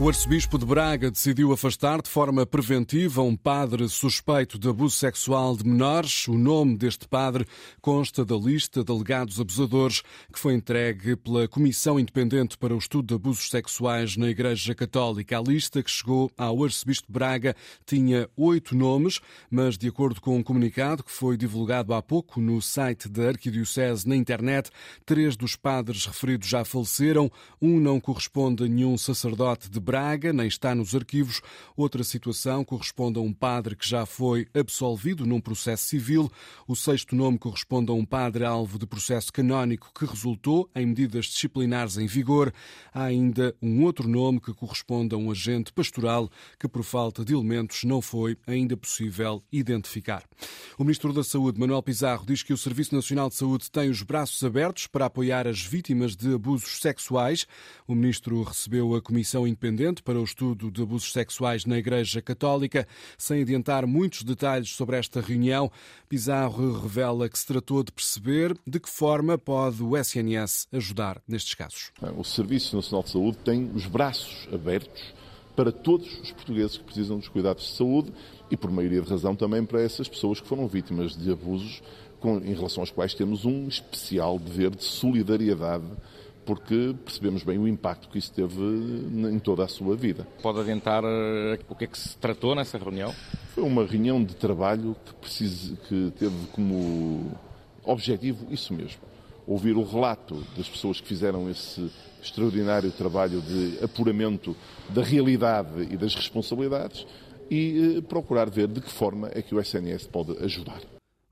O arcebispo de Braga decidiu afastar de forma preventiva um padre suspeito de abuso sexual de menores. O nome deste padre consta da lista de alegados abusadores que foi entregue pela Comissão Independente para o Estudo de Abusos Sexuais na Igreja Católica. A lista que chegou ao arcebispo de Braga tinha oito nomes, mas de acordo com um comunicado que foi divulgado há pouco no site da Arquidiocese na internet, três dos padres referidos já faleceram. Um não corresponde a nenhum sacerdote de Braga, nem está nos arquivos. Outra situação corresponde a um padre que já foi absolvido num processo civil. O sexto nome corresponde a um padre alvo de processo canónico que resultou em medidas disciplinares em vigor. Há ainda um outro nome que corresponde a um agente pastoral que, por falta de elementos, não foi ainda possível identificar. O Ministro da Saúde, Manuel Pizarro, diz que o Serviço Nacional de Saúde tem os braços abertos para apoiar as vítimas de abusos sexuais. O Ministro recebeu a Comissão Independente independente para o estudo de abusos sexuais na Igreja Católica. Sem adiantar muitos detalhes sobre esta reunião, Pizarro revela que se tratou de perceber de que forma pode o SNS ajudar nestes casos. O Serviço Nacional de Saúde tem os braços abertos para todos os portugueses que precisam dos cuidados de saúde e, por maioria de razão, também para essas pessoas que foram vítimas de abusos com, em relação aos quais temos um especial dever de solidariedade porque percebemos bem o impacto que isso teve em toda a sua vida. Pode adiantar eh, o que é que se tratou nessa reunião? Foi uma reunião de trabalho que, precise, que teve como objetivo isso mesmo. Ouvir o relato das pessoas que fizeram esse extraordinário trabalho de apuramento da realidade e das responsabilidades e eh, procurar ver de que forma é que o SNS pode ajudar.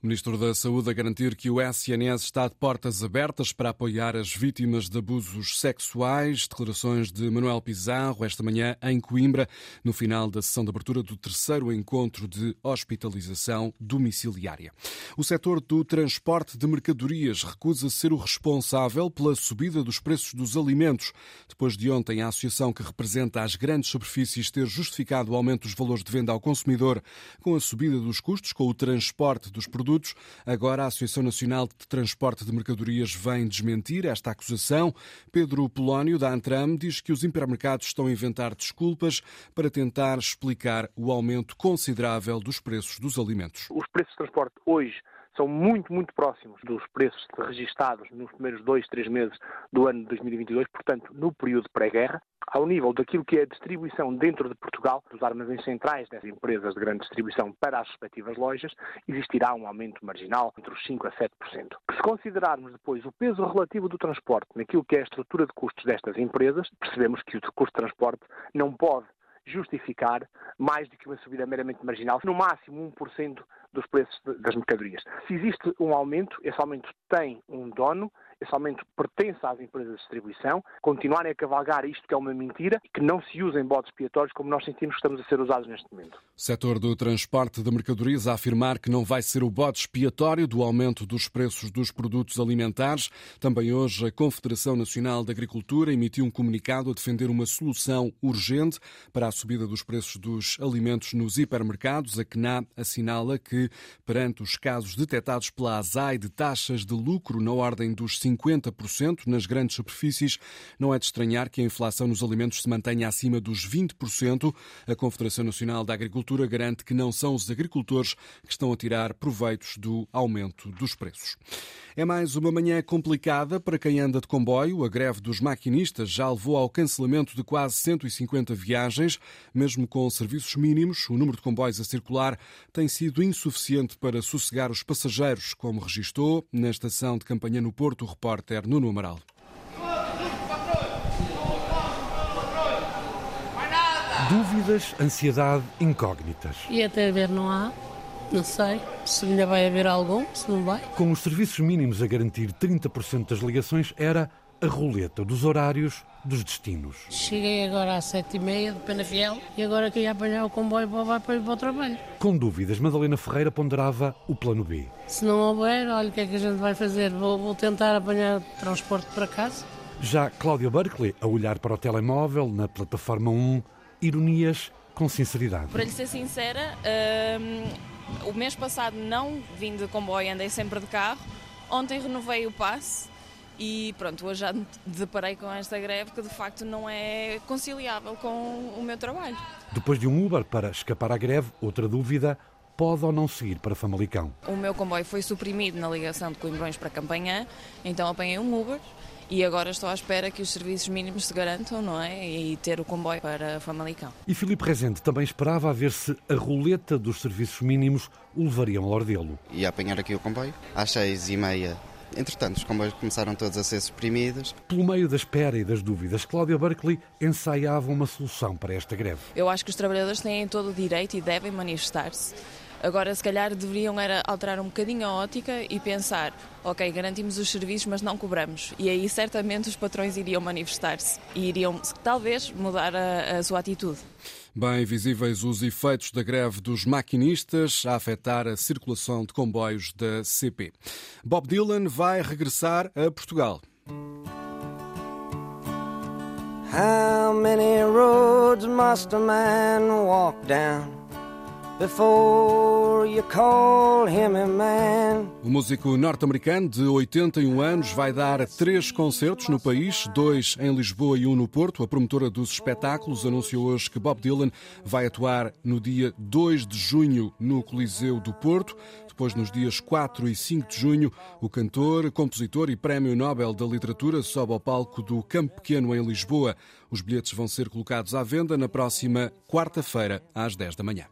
Ministro da Saúde a garantir que o SNS está de portas abertas para apoiar as vítimas de abusos sexuais. Declarações de Manuel Pizarro esta manhã em Coimbra, no final da sessão de abertura do terceiro encontro de hospitalização domiciliária. O setor do transporte de mercadorias recusa ser o responsável pela subida dos preços dos alimentos. Depois de ontem, a associação que representa as grandes superfícies ter justificado o aumento dos valores de venda ao consumidor com a subida dos custos com o transporte dos produtos produtos. Agora, a Associação Nacional de Transporte de Mercadorias vem desmentir esta acusação. Pedro Polónio, da Antram, diz que os hipermercados estão a inventar desculpas para tentar explicar o aumento considerável dos preços dos alimentos. Os preços de transporte hoje são muito, muito próximos dos preços registados nos primeiros dois, três meses do ano de 2022, portanto, no período pré-guerra ao nível daquilo que é a distribuição dentro de Portugal, dos armazéns centrais das empresas de grande distribuição para as respectivas lojas, existirá um aumento marginal entre os 5% a 7%. Se considerarmos depois o peso relativo do transporte naquilo que é a estrutura de custos destas empresas, percebemos que o custo de transporte não pode justificar mais do que uma subida meramente marginal, no máximo 1% dos preços das mercadorias. Se existe um aumento, esse aumento tem um dono, esse aumento pertence às empresas de distribuição, continuarem a cavalgar isto que é uma mentira e que não se usem bodes expiatórios como nós sentimos que estamos a ser usados neste momento. Setor do transporte de mercadorias a afirmar que não vai ser o bode expiatório do aumento dos preços dos produtos alimentares. Também hoje a Confederação Nacional de Agricultura emitiu um comunicado a defender uma solução urgente para a subida dos preços dos alimentos nos hipermercados. A CNA assinala que, perante os casos detectados pela ASAI de taxas de lucro na ordem dos 50% nas grandes superfícies, não é de estranhar que a inflação nos alimentos se mantenha acima dos 20%. A Confederação Nacional da Agricultura garante que não são os agricultores que estão a tirar proveitos do aumento dos preços. É mais uma manhã complicada para quem anda de comboio. A greve dos maquinistas já levou ao cancelamento de quase 150 viagens. Mesmo com serviços mínimos, o número de comboios a circular tem sido insuficiente para sossegar os passageiros, como registou na estação de campanha no Porto repórter Nuno Amaral. Dúvidas, ansiedade, incógnitas. E até ver não há. Não sei se ainda vai haver algum, se não vai. Com os serviços mínimos a garantir 30% das ligações, era a roleta dos horários dos destinos. Cheguei agora às sete e meia de Penafiel e agora queria apanhar o comboio para, para ir para o trabalho. Com dúvidas, Madalena Ferreira ponderava o plano B. Se não houver, olha o que é que a gente vai fazer. Vou, vou tentar apanhar transporte para casa. Já Cláudia Berkeley, a olhar para o telemóvel na plataforma 1, ironias com sinceridade. Para lhe ser sincera, hum o mês passado não vim de comboio, andei sempre de carro. Ontem renovei o passe E pronto, hoje já me deparei com esta greve que de facto não é conciliável com o meu trabalho. Depois de um Uber para escapar à greve, outra dúvida, pode ou não seguir para Famalicão? O meu comboio foi suprimido na ligação de Coimbrões para Campanhã, então apanhei um Uber e agora estou à espera que os serviços mínimos se garantam, não é? E ter o comboio para Famalicão. E Filipe Rezende também esperava a ver se a roleta dos serviços mínimos o levariam ao Ordelo. Ia apanhar aqui o comboio às seis e meia Entretanto, os comboios começaram todos a ser suprimidos. Pelo meio da espera e das dúvidas, Cláudia Berkeley ensaiava uma solução para esta greve. Eu acho que os trabalhadores têm todo o direito e devem manifestar-se. Agora, se calhar, deveriam era alterar um bocadinho a ótica e pensar: ok, garantimos os serviços, mas não cobramos. E aí, certamente, os patrões iriam manifestar-se e iriam, talvez, mudar a, a sua atitude. Bem visíveis os efeitos da greve dos maquinistas a afetar a circulação de comboios da CP. Bob Dylan vai regressar a Portugal. How many roads must a man walk down? O músico norte-americano de 81 anos vai dar três concertos no país, dois em Lisboa e um no Porto. A promotora dos espetáculos anunciou hoje que Bob Dylan vai atuar no dia 2 de junho no Coliseu do Porto. Depois, nos dias 4 e 5 de junho, o cantor, compositor e Prémio Nobel da Literatura sobe ao palco do Campo Pequeno em Lisboa. Os bilhetes vão ser colocados à venda na próxima quarta-feira, às 10 da manhã.